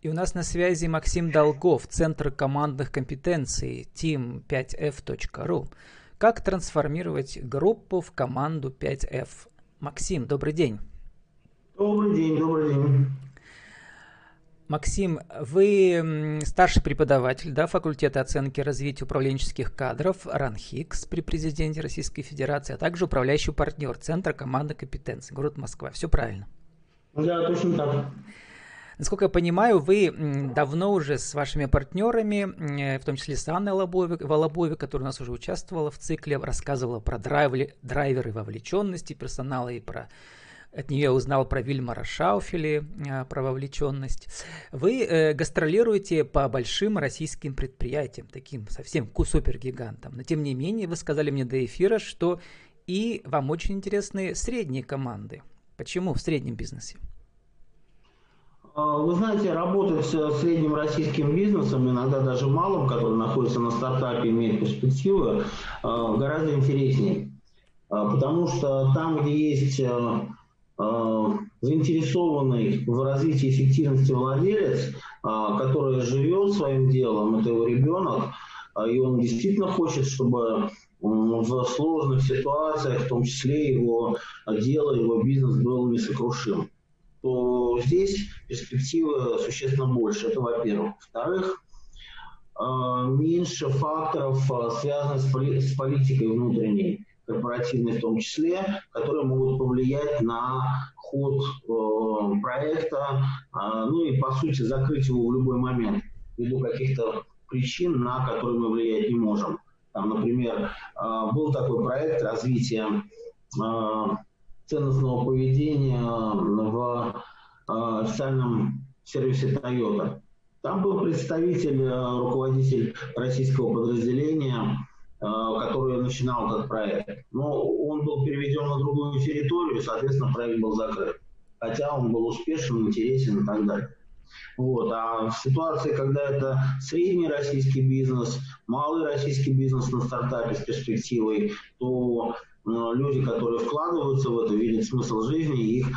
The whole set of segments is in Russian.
И у нас на связи Максим Долгов, Центр командных компетенций team5f.ru. Как трансформировать группу в команду 5F? Максим, добрый день. Добрый день, добрый день. Максим, вы старший преподаватель да, факультета оценки и развития управленческих кадров РАНХИКС при президенте Российской Федерации, а также управляющий партнер Центра команды компетенций, город Москва. Все правильно? Да, точно так. Насколько я понимаю, вы давно уже с вашими партнерами, в том числе с Анной Волобове, Волобове которая у нас уже участвовала в цикле, рассказывала про драйверы, драйверы вовлеченности персонала и про от нее узнал про Вильмара Шауфели, э, про вовлеченность. Вы э, гастролируете по большим российским предприятиям, таким совсем супергигантам. Но тем не менее, вы сказали мне до эфира, что и вам очень интересны средние команды. Почему в среднем бизнесе? А, вы знаете, работать с средним российским бизнесом, иногда даже малым, который находится на стартапе, имеет перспективы, а, гораздо интереснее. А, потому что там, где есть Э, заинтересованный в развитии эффективности владелец, э, который живет своим делом, это его ребенок, э, и он действительно хочет, чтобы в сложных ситуациях, в том числе его дело, его бизнес был несокрушим, то здесь перспективы существенно больше. Это во-первых. Во-вторых, меньше факторов, связанных с политикой внутренней корпоративные в том числе, которые могут повлиять на ход э, проекта, э, ну и по сути закрыть его в любой момент ввиду каких-то причин, на которые мы влиять не можем. Там, например, э, был такой проект развития э, ценностного поведения в э, официальном сервисе Toyota. Там был представитель, э, руководитель российского подразделения Э, который начинал этот проект. Но он был переведен на другую территорию, соответственно, проект был закрыт. Хотя он был успешен, интересен и так далее. Вот. А в ситуации, когда это средний российский бизнес, малый российский бизнес на стартапе с перспективой, то э, люди, которые вкладываются в это, видят смысл жизни, их э,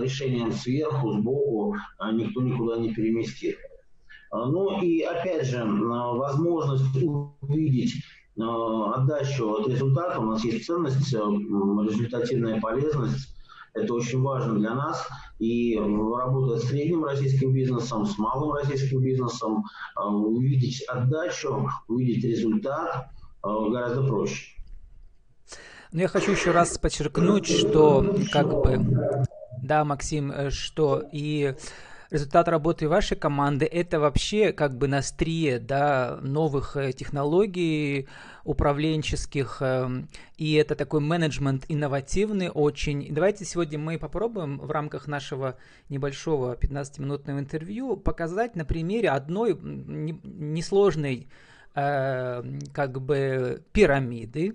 решением сверху, сбоку э, никто никуда не переместит. Э, ну и опять же, возможность увидеть Э, отдачу от результата, у нас есть ценность, э, результативная полезность. Это очень важно для нас. И работая с средним российским бизнесом, с малым российским бизнесом, э, увидеть отдачу, увидеть результат гораздо проще. Но я хочу еще раз подчеркнуть, что как бы, да, Максим, что и результат работы вашей команды это вообще как бы на острие да, новых э, технологий управленческих, эм, и это такой менеджмент инновативный очень. Давайте сегодня мы попробуем в рамках нашего небольшого 15-минутного интервью показать на примере одной несложной э, как бы пирамиды,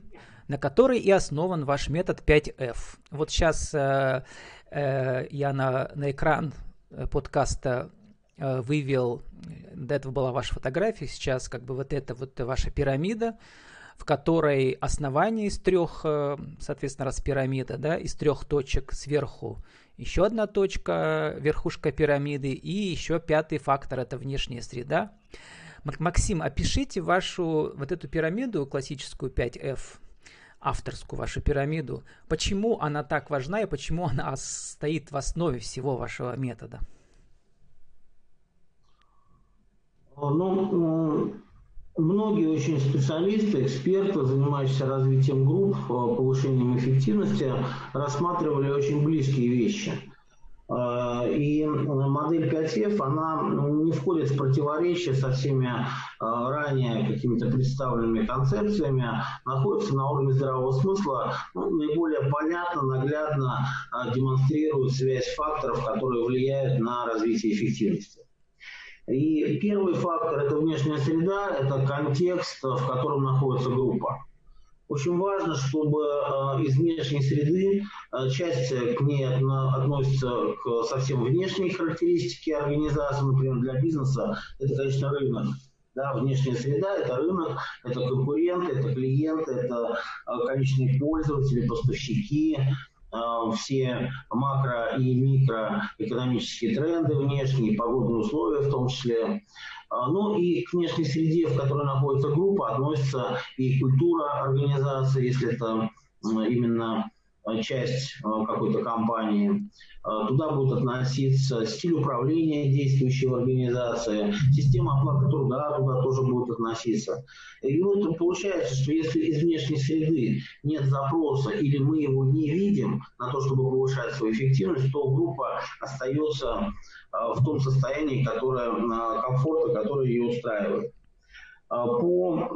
на которой и основан ваш метод 5F. Вот сейчас э, э, я на, на экран Э, подкаста э, вывел, до этого была ваша фотография, сейчас как бы вот это вот ваша пирамида, в которой основание из трех, э, соответственно, раз пирамида, да, из трех точек сверху еще одна точка, верхушка пирамиды, и еще пятый фактор – это внешняя среда. Максим, опишите вашу вот эту пирамиду классическую 5F – авторскую вашу пирамиду. Почему она так важна и почему она стоит в основе всего вашего метода? Ну, многие очень специалисты, эксперты, занимающиеся развитием групп, э, повышением эффективности, рассматривали очень близкие вещи – Э, и модель 5F, она ну, не входит в противоречие со всеми э, ранее какими-то представленными концепциями, находится на уровне здравого смысла, ну, наиболее понятно, наглядно э, демонстрирует связь факторов, которые влияют на развитие эффективности. И первый фактор – это внешняя среда, это контекст, в котором находится группа. Очень важно, чтобы э, из внешней среды э, часть к ней относится к совсем внешней характеристике организации, например, для бизнеса это, конечно, рынок. Да, внешняя среда – это рынок, это конкуренты, это клиенты, это э, конечные пользователи, поставщики, все макро- и микроэкономические тренды внешние, погодные условия в том числе. Ну и к внешней среде, в которой находится группа, относится и культура организации, если это именно Э, часть э, какой-то компании. Э, туда будут относиться стиль управления действующей организации, система оплаты труда туда тоже будет относиться. И вот получается, что если из внешней среды нет запроса или мы его не видим на то, чтобы повышать свою эффективность, то группа остается в том состоянии, которое, комфорта, которое ее устраивает. По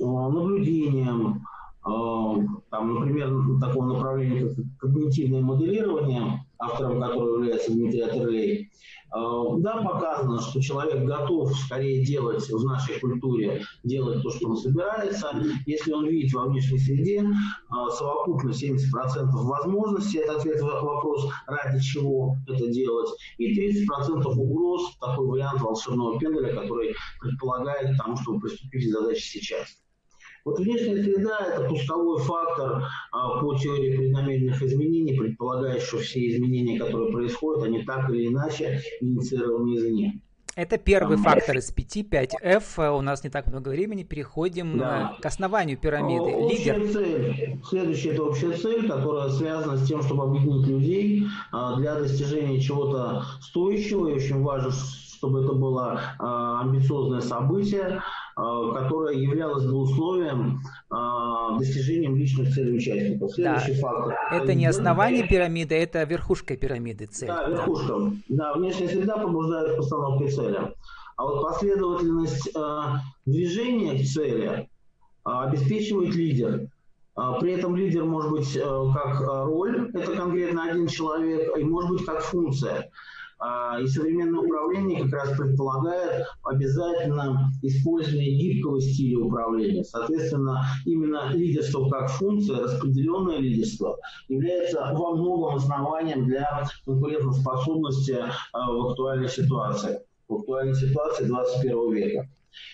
наблюдениям, там, например, такого направления, как когнитивное моделирование, автором которого является Дмитрий Атерлей, а, да, показано, что человек готов скорее делать в нашей культуре, делать то, что он собирается, если он видит во внешней среде а, совокупно 70% возможностей, это ответ на вопрос, ради чего это делать, и 30% угроз, такой вариант волшебного пенделя, который предполагает тому, чтобы приступить к задаче сейчас. Вот внешняя среда – это пусковой фактор а, по теории преднамеренных изменений, предполагая, что все изменения, которые происходят, они так или иначе инициированы извне. Это первый фактор из пяти, 5F. У нас не так много времени. Переходим да. к основанию пирамиды. Общая Лидер. цель. Следующая – это общая цель, которая связана с тем, чтобы объединить людей а, для достижения чего-то стоящего. И очень важно, чтобы это было а, амбициозное событие, а, которое являлось бы условием а, достижением личных целей участников. Следующий да. фактор. Это не основание пирамиды, это верхушка пирамиды цель. Да, верхушка. Да, внешняя среда побуждает к постановке цели. А вот последовательность движения к цели обеспечивает лидер. При этом лидер может быть как роль, это конкретно один человек, и может быть как функция. А, и современное управление как раз предполагает обязательно использование гибкого стиля управления. Соответственно, именно лидерство как функция, распределенное лидерство, является во многом основанием для конкурентоспособности а, в актуальной ситуации, в актуальной ситуации 21 века.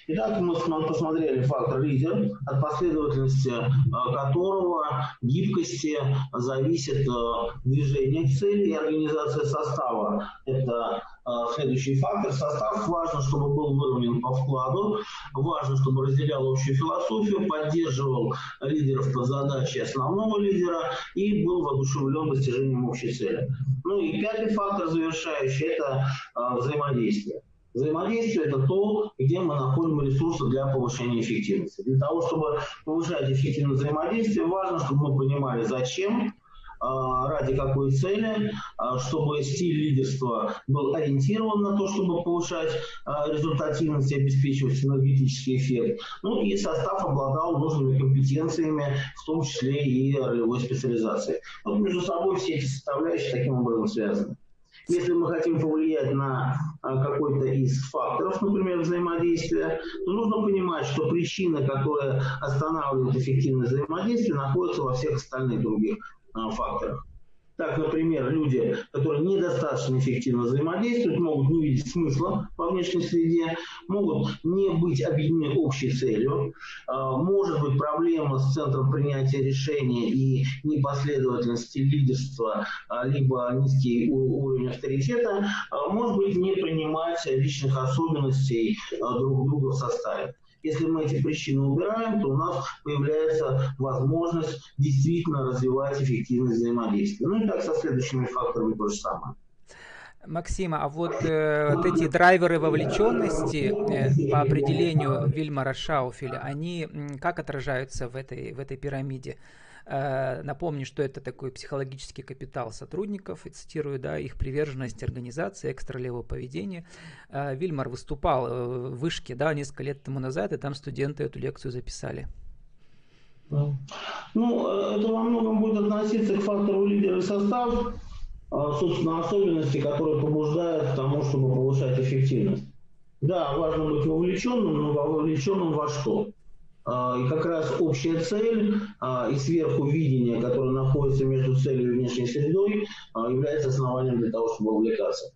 Итак, мы посмотрели фактор лидер, от последовательности э, которого гибкости зависит э, движение цели и организация состава. Это э, следующий фактор. Состав важно, чтобы был выровнен по вкладу, важно, чтобы разделял общую философию, поддерживал лидеров под задачи основного лидера и был воодушевлен достижением общей цели. Ну и пятый фактор завершающий – это взаимодействие. Взаимодействие – это то, где мы находим ресурсы для повышения эффективности. Для того, чтобы повышать эффективность взаимодействия, важно, чтобы мы понимали, зачем, а, ради какой цели, а, чтобы стиль лидерства был ориентирован на то, чтобы повышать а, результативность и обеспечивать энергетический эффект. Ну и состав обладал нужными компетенциями, в том числе и ролевой специализацией. Вот между собой все эти составляющие таким образом связаны. Если мы хотим повлиять на а, какой-то из факторов, например, взаимодействия, то нужно понимать, что причина, которая останавливает эффективность взаимодействия, находится во всех остальных других а, факторах. Так, например, люди, которые недостаточно эффективно взаимодействуют, могут не видеть смысла во внешней среде, могут не быть объединены общей целью, а, может быть проблема с центром принятия решения и непоследовательности лидерства, а, либо низкий уровень авторитета, а, может быть не принимать личных особенностей друг друга в составе. Если мы эти причины убираем, то у нас появляется возможность действительно развивать эффективность взаимодействия. Ну и так со следующими факторами то же самое. Максима, а вот, э, вот эти драйверы вовлеченности э, по определению Вильмара Шауфеля, они как отражаются в этой, в этой пирамиде? Э, напомню, что это такой психологический капитал сотрудников, и цитирую, да, их приверженность организации, экстралевого поведения. Э, Вильмар выступал э, в Вышке, да, несколько лет тому назад, и там студенты эту лекцию записали. Ну, это во многом будет относиться к фактору лидера и состав, собственно, особенности, которые побуждают к тому, чтобы повышать эффективность. Да, важно быть вовлеченным, но вовлеченным во что? А, и как раз общая цель а, и сверху видение, которое находится между целью и внешней средой, а, является основанием для того, чтобы увлекаться.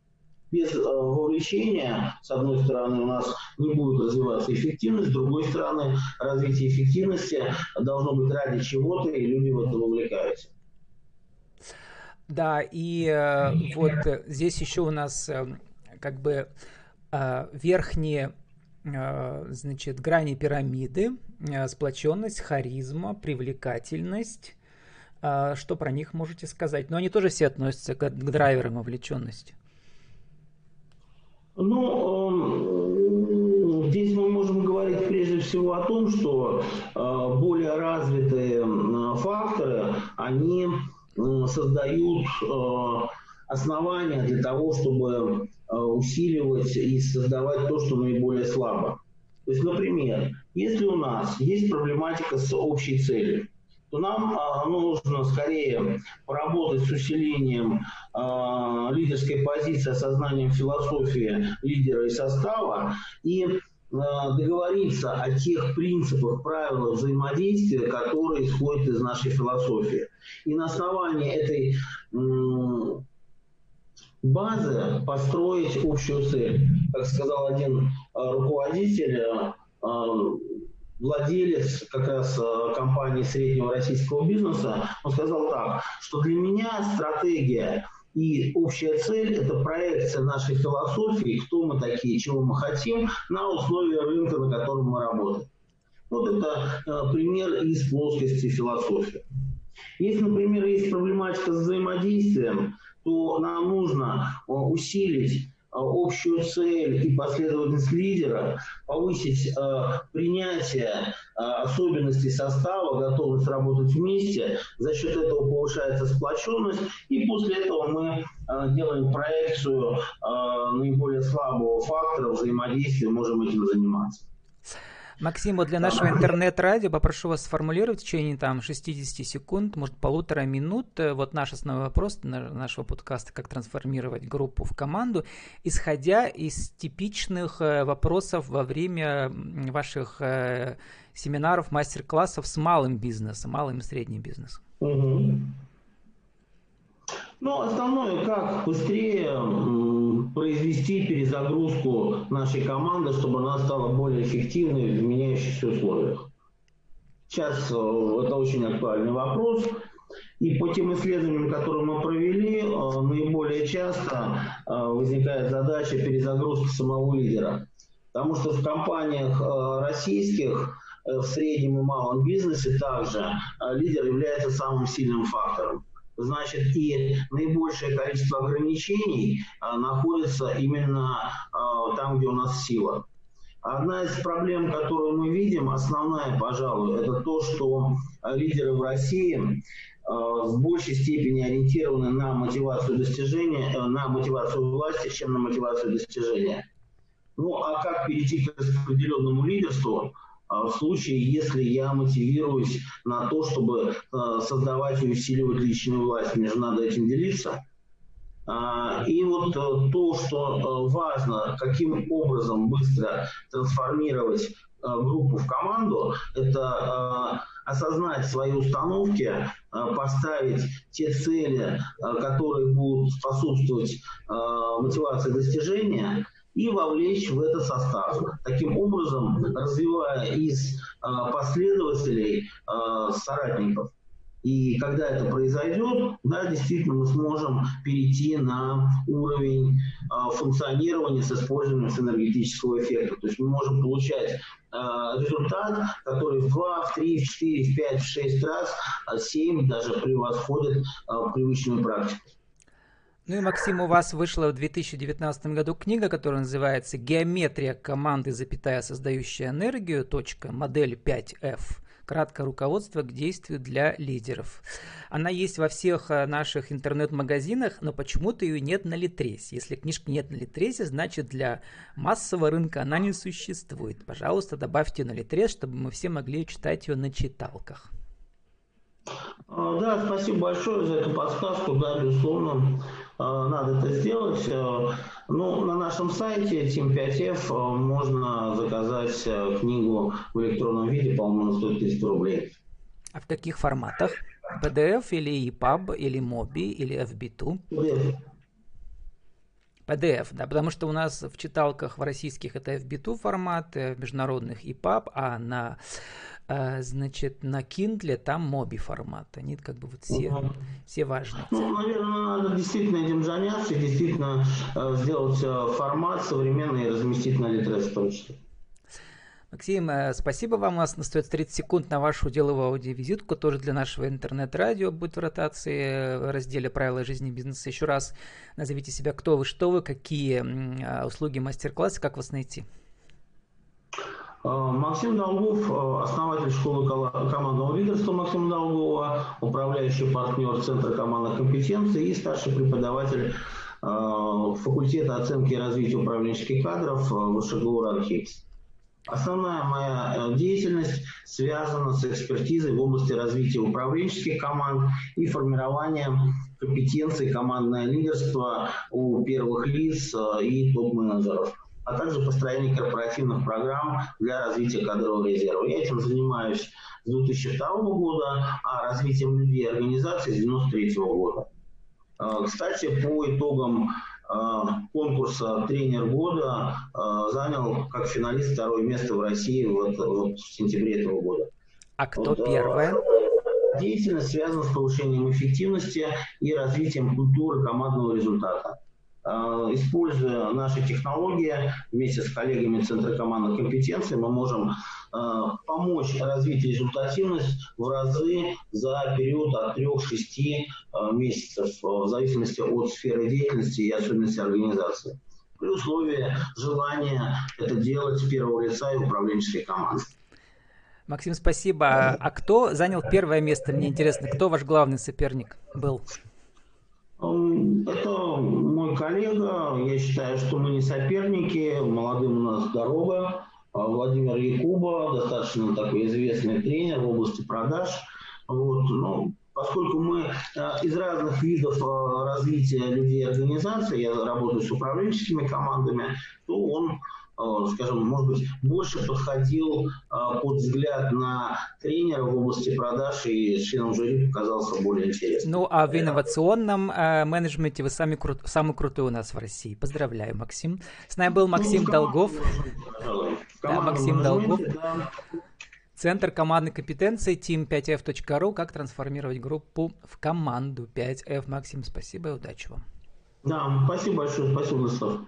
Без вовлечения, с одной стороны, у нас не будет развиваться эффективность, с другой стороны, развитие эффективности должно быть ради чего-то, и люди в это вовлекаются. Да, и э, вот здесь еще у нас э, как бы э, верхние значит, грани пирамиды, э, сплоченность, харизма, привлекательность. Э, что про них можете сказать? Но они тоже все относятся к, драйверам вовлеченности. Ну, э, здесь мы можем говорить прежде всего о том, что э, более развитые факторы, они создают основания для того, чтобы усиливать и создавать то, что наиболее слабо. То есть, например, если у нас есть проблематика с общей целью, то нам а, нужно скорее поработать с усилением а, лидерской позиции, осознанием философии лидера и состава и договориться о тех принципах, правилах взаимодействия, которые исходят из нашей философии. И на основании этой базы построить общую цель. Как сказал один руководитель, владелец как раз э, компании среднего российского бизнеса, он сказал так, что для меня стратегия и общая цель – это проекция нашей философии, кто мы такие, чего мы хотим, на условия рынка, на котором мы работаем. Вот это э, пример из плоскости философии. Если, например, есть проблематика с взаимодействием, то нам нужно э, усилить Э, общую цель и последовательность лидера, повысить э, принятие э, особенностей состава, готовность работать вместе, за счет этого повышается сплоченность, и после этого мы э, делаем проекцию э, наиболее слабого фактора взаимодействия, можем этим заниматься. Максим, вот для нашего интернет-радио попрошу вас сформулировать в течение там 60 секунд, может полутора минут, э, вот наш основной вопрос нашего подкаста, как трансформировать группу в команду, исходя из типичных э, вопросов во время ваших э, семинаров, мастер-классов с малым бизнесом, малым и средним бизнесом. Угу. Ну, основное, как быстрее произвести перезагрузку нашей команды, чтобы она стала более эффективной в меняющихся условиях. Сейчас э, это очень актуальный вопрос. И по тем исследованиям, которые мы провели, э, наиболее часто э, возникает задача перезагрузки самого лидера. Потому что в компаниях российских в среднем и малом бизнесе также лидер является самым сильным фактором значит, и наибольшее количество ограничений а, находится именно а, там, где у нас сила. Одна из проблем, которую мы видим, основная, пожалуй, это то, что лидеры в России а, в большей степени ориентированы на мотивацию достижения, э, на мотивацию власти, чем на мотивацию достижения. Ну а как перейти к распределенному лидерству? А в случае, если я мотивируюсь на то, чтобы э, создавать и усиливать личную власть, мне же надо этим делиться. А, и вот э, то, что э, важно, каким образом быстро трансформировать группу в команду, это осознать свои установки, поставить те цели, которые будут способствовать мотивации достижения, и вовлечь в это состав. Таким образом, развивая из а, последователей а, соратников. И когда это произойдет, да, действительно мы сможем перейти на уровень э, функционирования с использованием синергетического эффекта. То есть мы можем получать э, результат, который в 2, в 3, в 4, в 5, в 6 раз, а 7 даже превосходит э, привычную практику. Ну и, Максим, у вас вышла в 2019 году книга, которая называется «Геометрия команды, запятая, создающая энергию. Точка, модель 5F». Краткое руководство к действию для лидеров. Она есть во всех э, наших интернет-магазинах, но почему-то ее нет на Литресе. Если книжки нет на Литресе, значит для массового рынка она не существует. Пожалуйста, добавьте на Литрес, чтобы мы все могли читать ее на читалках. А, да, спасибо большое за эту подсказку. Да, безусловно, а, надо это сделать. А, ну, на нашем сайте Team5F можно заказать книгу в электронном виде, по-моему, стоит 300 рублей. А в каких форматах? PDF или EPUB, или MOBI, или FB2? PDF. PDF, да, потому что у нас в читалках в российских это FB2 формат, э, в международных EPUB, а на значит, на Kindle там моби формат. Они как бы вот все, угу. все важные. Ну, наверное, надо действительно этим заняться действительно э, сделать э, формат современный и разместить на Литрес числе. Максим, э, спасибо вам. У нас остается 30 секунд на вашу деловую аудиовизитку, тоже для нашего интернет-радио будет в ротации в разделе «Правила жизни и бизнеса». Еще раз назовите себя, кто вы, что вы, какие услуги, мастер-классы, как вас найти. Э, Максим Долгов, э, основатель школы командного лидерства Максима Долгова, управляющий партнер Центра командных компетенций и старший преподаватель э, факультета оценки и развития управленческих кадров ВШГУ РАНХИКС. Основная моя деятельность связана с экспертизой в области развития управленческих команд и формированием компетенций командное лидерство у первых лиц и топ-менеджеров а также построение корпоративных программ для развития кадрового резерва. Я этим занимаюсь с 2002 года, а развитием людей и организаций с 1993 года. А, кстати, по итогам а, конкурса «Тренер года» а, занял как финалист второе место в России вот, вот в сентябре этого года. А кто вот, первое? Деятельность связана с повышением эффективности и развитием культуры командного результата. Э, используя наши технологии вместе с коллегами Центра командных компетенций, мы можем э, помочь развить результативность в разы за период от 3-6 э, месяцев, в зависимости от сферы деятельности и особенностей организации. При условии желания это делать с первого лица и управленческой команды. Максим, спасибо. А кто занял первое место? Мне интересно, кто ваш главный соперник был? Это мой коллега. Я считаю, что мы не соперники. Молодым у нас дорога. А Владимир Якуба, достаточно такой известный тренер в области продаж. Вот, ну, поскольку мы э, из разных видов э, развития людей и организаций, я работаю с управленческими командами, то он скажем, может быть, больше подходил э, под взгляд на тренера в области продаж и членом жюри показался более интересным. Ну, а в инновационном э, менеджменте вы сами кру... самый крутой у нас в России. Поздравляю, Максим. С нами был Максим ну, Долгов. Да, Максим Долгов. Да. Центр командной компетенции team5f.ru. Как трансформировать группу в команду 5F. Максим, спасибо и удачи вам. Да, спасибо большое. Спасибо, Владислав.